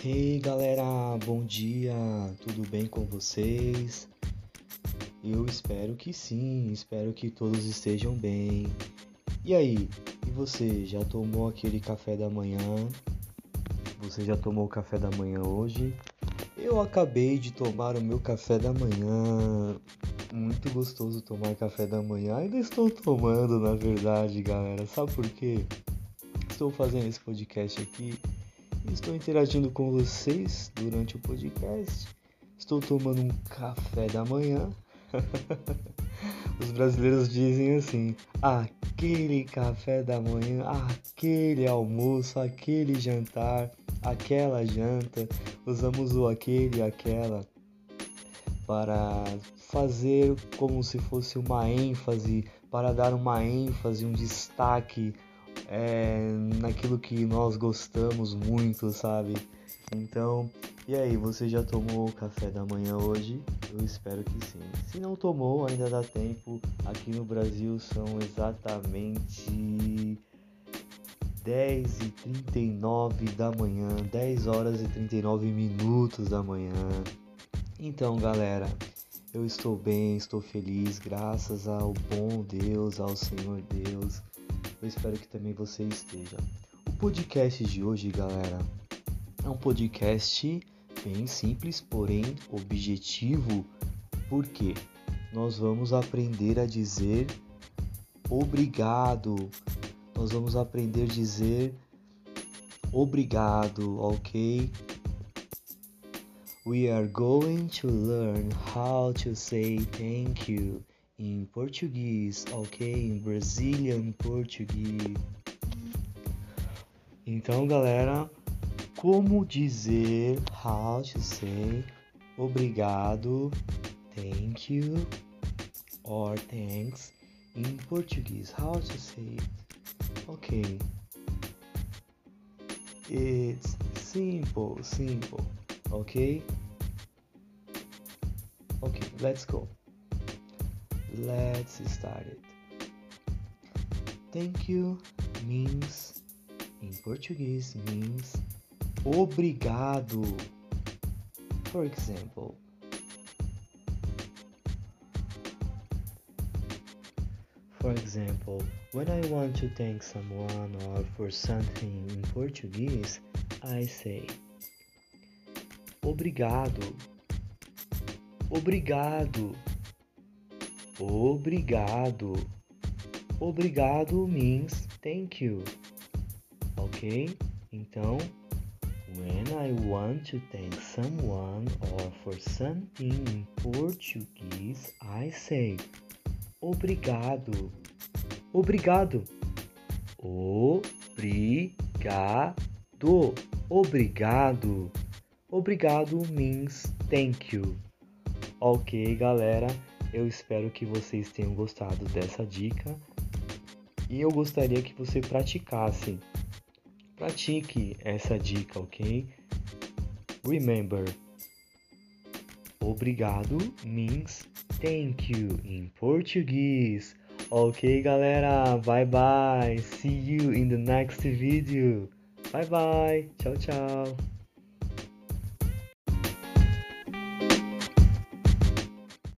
Hey galera, bom dia, tudo bem com vocês? Eu espero que sim, espero que todos estejam bem. E aí, e você já tomou aquele café da manhã? Você já tomou o café da manhã hoje? Eu acabei de tomar o meu café da manhã. Muito gostoso tomar café da manhã. Ainda estou tomando, na verdade, galera. Sabe por quê? Estou fazendo esse podcast aqui Estou interagindo com vocês durante o podcast. Estou tomando um café da manhã. Os brasileiros dizem assim: aquele café da manhã, aquele almoço, aquele jantar, aquela janta. Usamos o aquele aquela para fazer como se fosse uma ênfase, para dar uma ênfase, um destaque é, naquilo que nós gostamos muito, sabe? Então, e aí, você já tomou o café da manhã hoje? Eu espero que sim. Se não tomou, ainda dá tempo. Aqui no Brasil são exatamente 10 e 39 da manhã, 10 horas e 39 minutos da manhã. Então, galera, eu estou bem, estou feliz, graças ao bom Deus, ao Senhor Deus. Eu espero que também você esteja. O podcast de hoje, galera, é um podcast bem simples, porém objetivo, porque nós vamos aprender a dizer obrigado. Nós vamos aprender a dizer obrigado, ok? We are going to learn how to say thank you em português, ok? Em Brazilian Português. Então, galera, como dizer how to say obrigado, thank you or thanks em português? How to say it? Ok. It's simple, simple. Okay? Okay, let's go. Let's start it. Thank you means, in portuguese means obrigado. For example, For example, when I want to thank someone or for something in Portuguese, I say Obrigado. Obrigado. Obrigado. Obrigado means thank you. Ok? Então, when I want to thank someone or for something in Portuguese, I say obrigado. Obrigado. Obrigado. Obrigado. Obrigado means thank you. Ok, galera. Eu espero que vocês tenham gostado dessa dica e eu gostaria que você praticasse. Pratique essa dica, ok? Remember, obrigado means thank you em português. Ok, galera, bye bye. See you in the next video. Bye bye. Tchau, tchau.